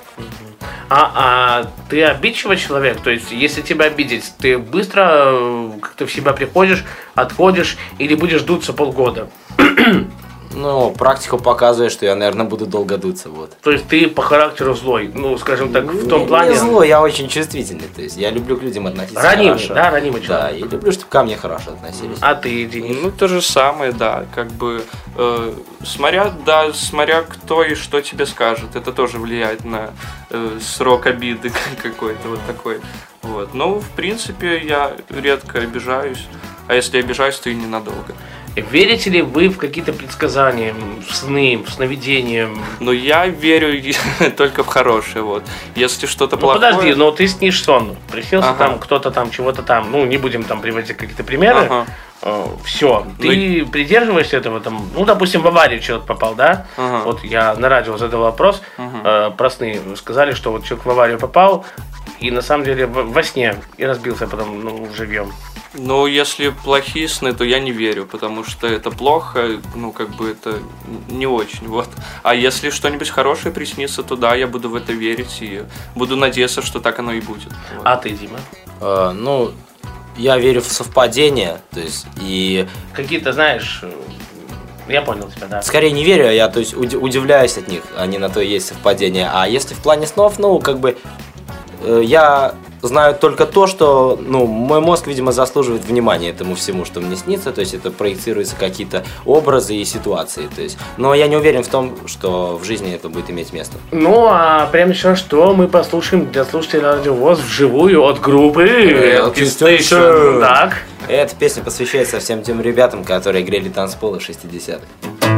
А, а ты обидчивый человек? То есть, если тебя обидеть, ты быстро э, как-то в себя приходишь, отходишь или будешь дуться полгода? *clears throat* Ну, практика показывает, что я, наверное, буду долго дуться, вот. То есть ты по характеру злой, ну, скажем так, в том Не- плане... Не зло, я очень чувствительный, то есть я люблю к людям относиться Ранимый, хорошо. да, ранимый Да, человек. и люблю, чтобы ко мне хорошо относились. А ты, Денис? Ну, то же самое, да, как бы, э, смотря, да, смотря кто и что тебе скажет, это тоже влияет на э, срок обиды *laughs* какой-то вот такой, вот. Ну, в принципе, я редко обижаюсь, а если обижаюсь, то и ненадолго. Верите ли вы в какие-то предсказания, в сны, в сновидения? Но я верю *laughs* только в хорошее, вот. Если что-то Ну плохое... подожди, но ты снишь сон. Приснился Ага. там кто-то там, чего-то там. Ну, не будем там приводить какие-то примеры. Ага. все. Ты придерживаешься этого там, ну, допустим, в аварию человек попал, да? Ага. Вот я на радио задал вопрос э, про сны. Сказали, что вот человек в аварию попал, и на самом деле в- во сне и разбился потом, ну, живьем. Ну, если плохие сны, то я не верю, потому что это плохо, ну, как бы это не очень, вот. А если что-нибудь хорошее приснится, то да, я буду в это верить и буду надеяться, что так оно и будет. Вот. А ты, Дима? Э, ну, я верю в совпадение, то есть, и Какие-то, знаешь, я понял тебя, да. скорее не верю, а я, то есть, уди- удивляюсь от них, не на то и есть совпадение. А если в плане снов, ну, как бы, э, я знаю только то, что, ну, мой мозг, видимо, заслуживает внимания этому всему, что мне снится, то есть это проецируются какие-то образы и ситуации, то есть, но я не уверен в том, что в жизни это будет иметь место. Ну, а прямо сейчас что мы послушаем для слушателей Радио ВОЗ вживую от группы Elky Station. Так. Эта песня посвящается всем тем ребятам, которые грели танцполы в 60-х.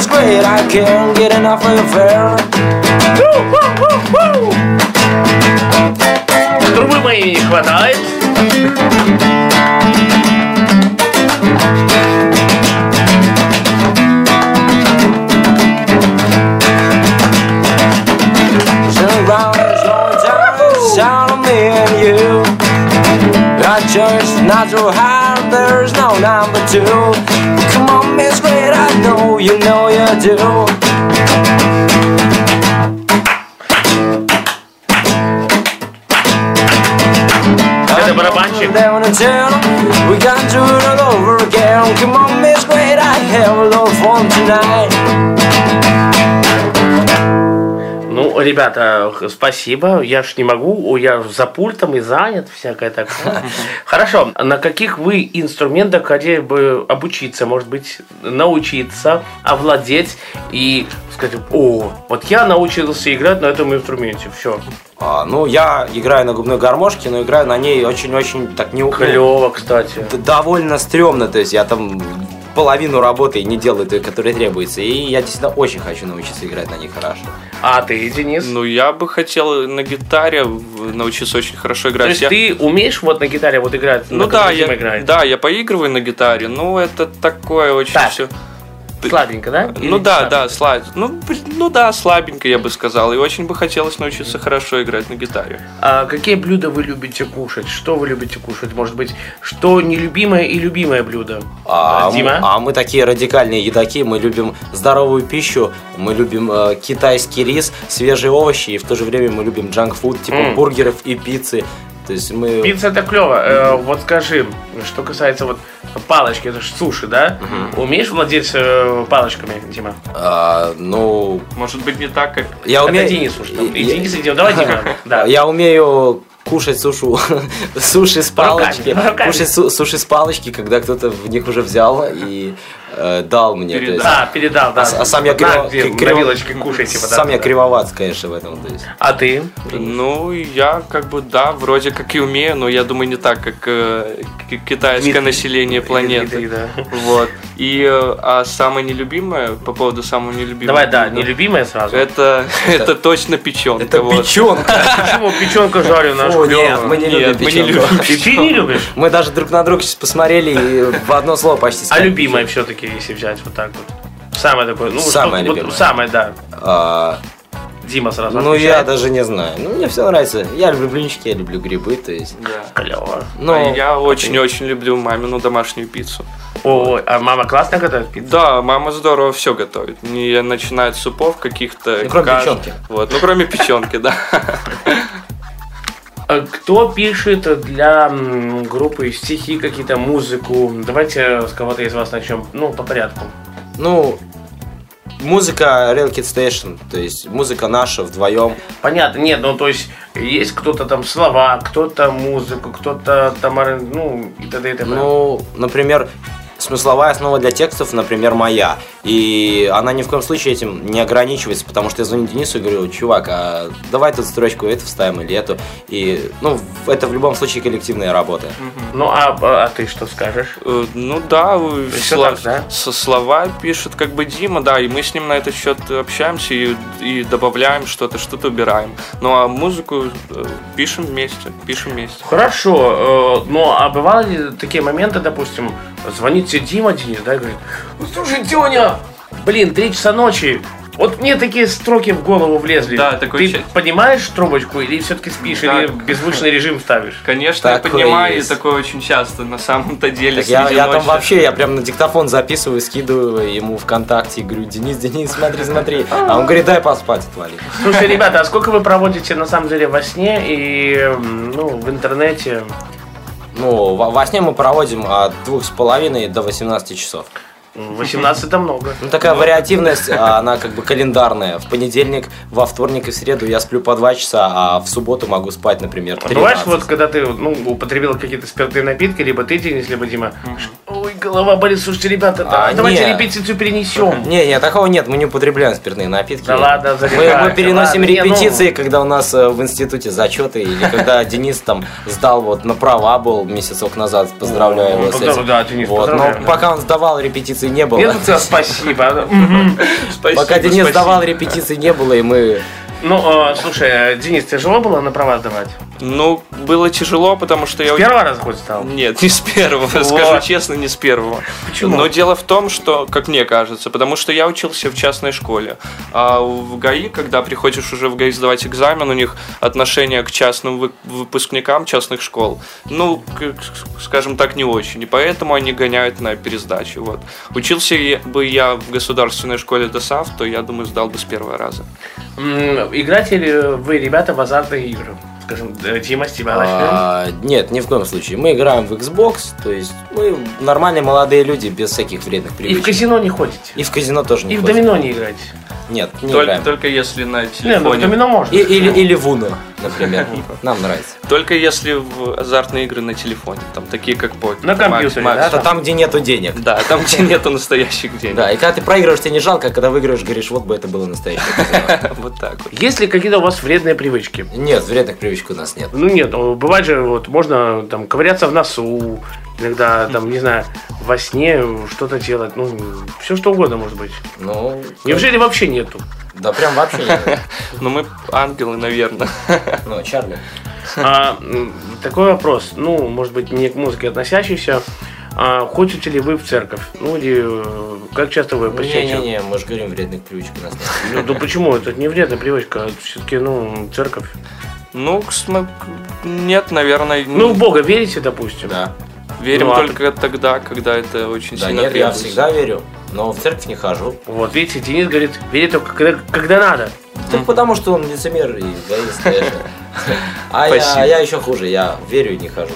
Miss Great, I can't get enough of your fare. Трубы моей не хватает. Turn around, there's no time, sound of me and you. I just not so high, there's no number two. Come on, Miss Great, I know you know you do. Это барабанщик. Down in town, we got to do it all over again. Come on, Miss Great, I have a little fun tonight. Ну, ребята, спасибо. Я ж не могу, я за пультом и занят, всякое такое. *laughs* Хорошо, на каких вы инструментах хотели бы обучиться, может быть, научиться, овладеть и сказать, о, вот я научился играть на этом инструменте, все. А, ну, я играю на губной гармошке, но играю на ней очень-очень так не Клево, кстати. довольно стрёмно, то есть я там половину работы не делаю той, которая требуется, и я действительно очень хочу научиться играть на них хорошо. А ты, Денис? Ну, я бы хотел на гитаре научиться очень хорошо играть. То есть Я- ты умеешь вот на гитаре вот играть? Ну на да, я, играет? да, я поигрываю на гитаре, ну это такое очень Так. все. Слабенько, да? Или Ну да, слабенько? да, слаб... ну, ну да, слабенько я бы сказал. И очень бы хотелось научиться хорошо играть на гитаре. А какие блюда вы любите кушать? Что вы любите кушать? Может быть, что нелюбимое и любимое блюдо? А, м- Дима? а мы такие радикальные едаки, мы любим здоровую пищу, мы любим э, китайский рис, свежие овощи, и в то же время мы любим джанк-фуд, типа М. бургеров и пиццы. То есть мы... Пицца это клево. Э, вот скажи, что касается вот палочки, это же суши, да? Умеешь владеть э, палочками, Дима? а, ну, Может быть, не так, как... я умею... Это Денис уж там. И я- Денис идем. Давай, Дима. *laughs* Да. Я умею кушать сушу, *laughs* суши с палочки, Руками, руками. кушать су- суши с палочки, когда кто-то в них уже взял и э, дал мне. то есть- Да, передал, да. А, а сам я На, криво- где, криво- на вилочке кушай, типа, да. Сам я да. кривоват, конечно, в этом. То есть. А ты? Ну, я как бы, да, вроде как и умею, но я думаю, не так, как э, китайское Дмитрий. население планеты. Дмитрий, да. Вот. И э, а самое нелюбимое, по поводу самого нелюбимого... Давай, да, нелюбимое сразу. Это, *laughs* это точно печенка. Это вот. печенка. Почему печенка жареная? О, нет, мы не Нет, любим мы не печенку. ты не любишь? Мы даже друг на друга сейчас посмотрели и в одно слово почти А сказали. любимое все-таки, если взять вот так вот. Самое такое, ну, Самое что- любимое. самое, да. А, Дима сразу ну, отвечает. я даже не знаю. Ну, мне все нравится. Я люблю блинчики, я люблю грибы, то есть. Да. Клево. Ну, А я очень-очень люблю мамину домашнюю пиццу. Ой, а мама классно готовит пиццу? Да, мама здорово все готовит. Не начинает с супов каких-то. Ну, кроме каш. печенки. Вот, ну кроме печенки, да. *laughs* А Кто пишет для группы стихи, какие-то музыку? Давайте с кого-то из вас начнем. Ну, по порядку. ну, музыка Real Kid Station, то есть музыка наша вдвоем. Понятно, нет, ну то есть есть кто-то там слова, кто-то музыку, кто-то там, ну, и т.д. и т.п. Ну, например, смысловая основа для текстов, например, моя. И она ни в коем случае этим не ограничивается, потому что я звоню Денису и говорю, чувак, а давай тут строчку эту вставим или эту. И, ну, это в любом случае коллективная работа. Ну, а, а ты что скажешь? Э, Ну да, э, Всё сло- так, да? со слова пишет как бы Дима, да, и мы с ним на этот счет общаемся и, и добавляем что-то, что-то убираем. Ну а музыку э, пишем вместе, пишем вместе. Хорошо, э, ну а бывали ли такие моменты, допустим, звонит тебе Дима Денис, да, и говорит, «Ну, слушай, Деня, блин, три часа ночи, вот мне такие строки в голову влезли. Да, такой Ты ча- поднимаешь трубочку или все-таки спишь, Да. или беззвучный режим ставишь? Конечно, я Такое поднимаю, и есть. такое очень часто, на самом-то деле, Так я, я там вообще, я прям на диктофон записываю, скидываю ему ВКонтакте и говорю, Денис, Денис, смотри, смотри. А он говорит, дай поспать, отвали. Слушай, ребята, а сколько вы проводите на самом деле во сне и ну, в интернете? Ну, во, во сне мы проводим от двух с половиной до 18 часов. 18 это много. Ну, такая вариативность, а, она как бы календарная. В понедельник, во вторник и в среду я сплю по 2 часа, а в субботу могу спать, например, 13. Бываешь, вот когда ты ну, употребил какие-то спиртные напитки, либо ты, Денис, либо Дима, ой, голова болит. Слушайте, ребята, А, давайте не. репетицию перенесем. Не, не, такого нет, мы не употребляем спиртные напитки. Да ладно, мы, мы переносим ладно, не, ну. репетиции, когда у нас э, в институте зачеты, или когда *laughs* Денис там сдал вот на права был месяцок назад, поздравляю его с этим. да, Денис, вот, но пока он сдавал, репетиции не было. Ну, спасибо. *laughs* Пока Денис сдавал, репетиций не было, и мы... Ну, э, слушай, Денис, тяжело было на права сдавать? Ну, было тяжело, потому что я... С первого раза хоть стал? Нет, не с первого, *laughs* Вот. скажу честно, не с первого. Почему? Но дело в том, что, как мне кажется, потому что я учился в частной школе. А в ГАИ, когда приходишь уже в ГАИ сдавать экзамен, у них отношение к частным вы- выпускникам частных школ, ну, скажем так, не очень. И поэтому они гоняют на пересдачу. Вот. Учился бы я в государственной школе ДОСАВ, то, я думаю, сдал бы с первого раза. Играете ли вы, ребята, в азартные игры? Скажем, э, Дима, с тебя начнем. а, нет, ни в коем случае. Мы играем в Xbox, то есть мы нормальные молодые люди, без всяких вредных И в привычек. казино не ходите? И в казино тоже не И в домино не играете? Нет, не Только, играем. только если на ну в телефоне. домино можно. И- или, или в Uno, например. *laughs* Нам нравится. Только если в азартные игры на телефоне, там такие как покер. На компьютере, да? Это там, где нету денег. Да, там, где *laughs* нету настоящих денег. Да, и когда ты проигрываешь, тебе не жалко, а когда выигрываешь, говоришь, вот бы это было настоящее. *laughs* Вот так вот. Есть ли какие-то у вас вредные привычки? Нет, вредных привычек у нас нет. Ну нет, бывает же, вот можно там ковыряться в носу, иногда там, не знаю, во сне что-то делать, ну, все что угодно может быть. Ну, Неужели вообще нету? да прям вообще нет. *laughs* Ну, мы ангелы, наверное. *laughs* Ну, Чарли. А, такой вопрос, ну, может быть, не к музыке относящийся. А, ходите ли вы в церковь? Ну, или э, как часто вы посещаете? Не-не-не, мы же говорим, вредных привычек у нас нет. Ну, да почему? Это не вредная привычка, все-таки, ну, церковь. Ну, нет, наверное. Ну, в Бога верите, допустим? Да. Верим Ну, а только тогда, когда это очень Да сильно нет, я требуется. всегда верю, но в церковь не хожу. Вот, видите, Денис говорит, верит только когда, когда надо. Так потому что он лицемер и эгоист, конечно. *laughs* А я, я еще хуже, я верю и не хожу.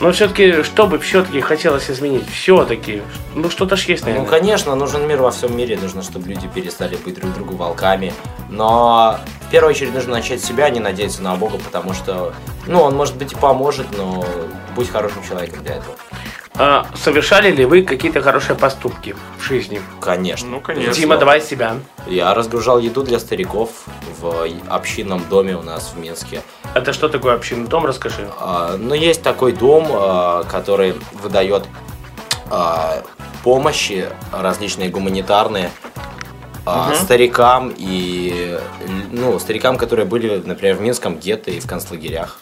Но все-таки, что бы все-таки хотелось изменить? Все-таки. Ну, что-то ж есть, Ну, наверное. конечно, нужен мир во всем мире, нужно, чтобы люди перестали быть друг другу волками. Но в первую очередь нужно начать с себя, а не надеяться на Бога, потому что, ну, он, может быть, и поможет, но будь хорошим человеком для этого. А, совершали ли вы какие-то хорошие поступки в жизни? Конечно. Ну, конечно. Дима, давай с тебя. Я разгружал еду для стариков в общинном доме у нас в Минске. Это что такое общинный дом, расскажи. А, Ну, есть такой дом, а, который выдает а, помощи различные гуманитарные Мгм. старикам и ну старикам, которые были, например, в Минском гетто и в концлагерях.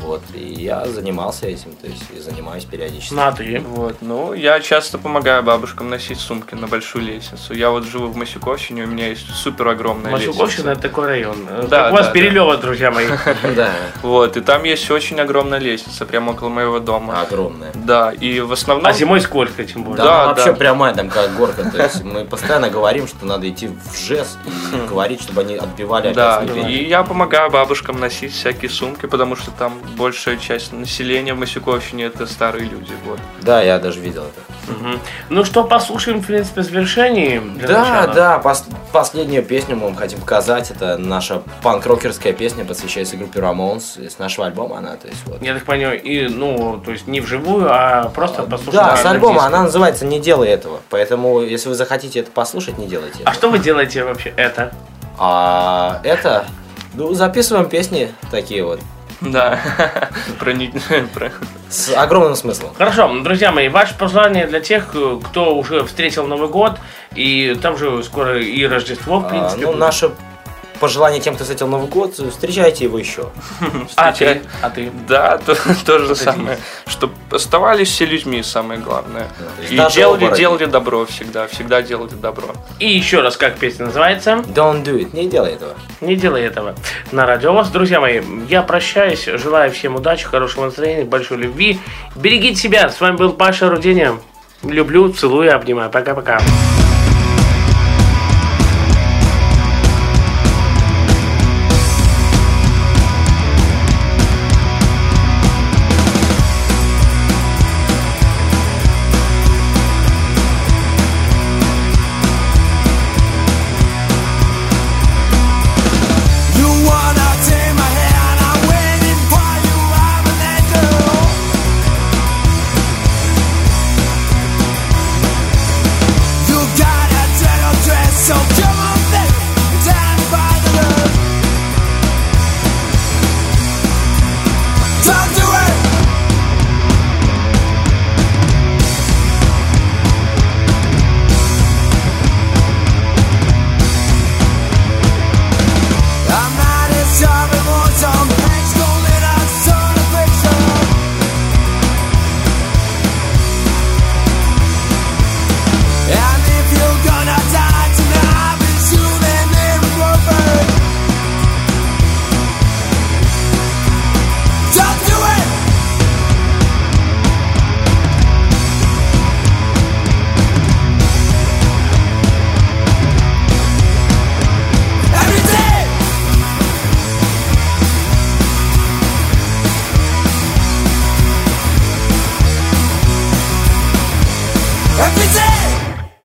Вот и я занимался этим, то есть и занимаюсь периодически. На ты. Вот, ну, я часто помогаю бабушкам носить сумки на большую лестницу. Я вот живу в Масюковщине, у меня есть супер огромная лестница. это такой район. Да, Как у вас да, Перелева, друзья мои. *laughs* Да, Вот, и там есть очень огромная лестница, прямо около моего дома. огромная. Да, и в основном... А зимой сколько, тем более. Да, Да, вообще да. прямая там как горка, то есть мы постоянно говорим, что надо идти в ЖЭС и говорить, чтобы они отбивали Да, и я помогаю бабушкам носить всякие сумки, потому что там большая часть населения в Масюковщине это старые люди. Вот. Да, я даже видел это. Мгм. Ну что, послушаем, в принципе, завершение. Да, начала. да, пос- последнюю песню мы вам хотим показать. Это наша панк-рокерская песня, посвящается группе Ramones. С нашего альбома она, то есть вот. Я так понимаю, и, ну, то есть не вживую, а просто послушать. Да, с альбома она называется «Не делай этого». Поэтому, если вы захотите это послушать, не делайте А этого. что вы делаете вообще это? А это... Ну, записываем песни такие вот. Да, *laughs* про не- *laughs* про- С огромным смыслом. Хорошо, друзья мои, ваше пожелание для тех, э, кто уже встретил Новый год, и там же скоро и Рождество, в А, принципе. ну, наше пожелание тем, кто встретил Новый год, встречайте его еще. *laughs* А ты? А ты? Да, то, *laughs* то же самое. Чтобы оставались все людьми, самое главное. И делали, делали добро всегда, всегда делали добро. И еще раз, как песня называется? Don't do it, не делай этого. Не делай этого. На радио вас, друзья мои. Я прощаюсь, желаю всем удачи, хорошего настроения, большой любви. Берегите себя. С вами был Паша Руденя. Люблю, целую, обнимаю. Пока-пока.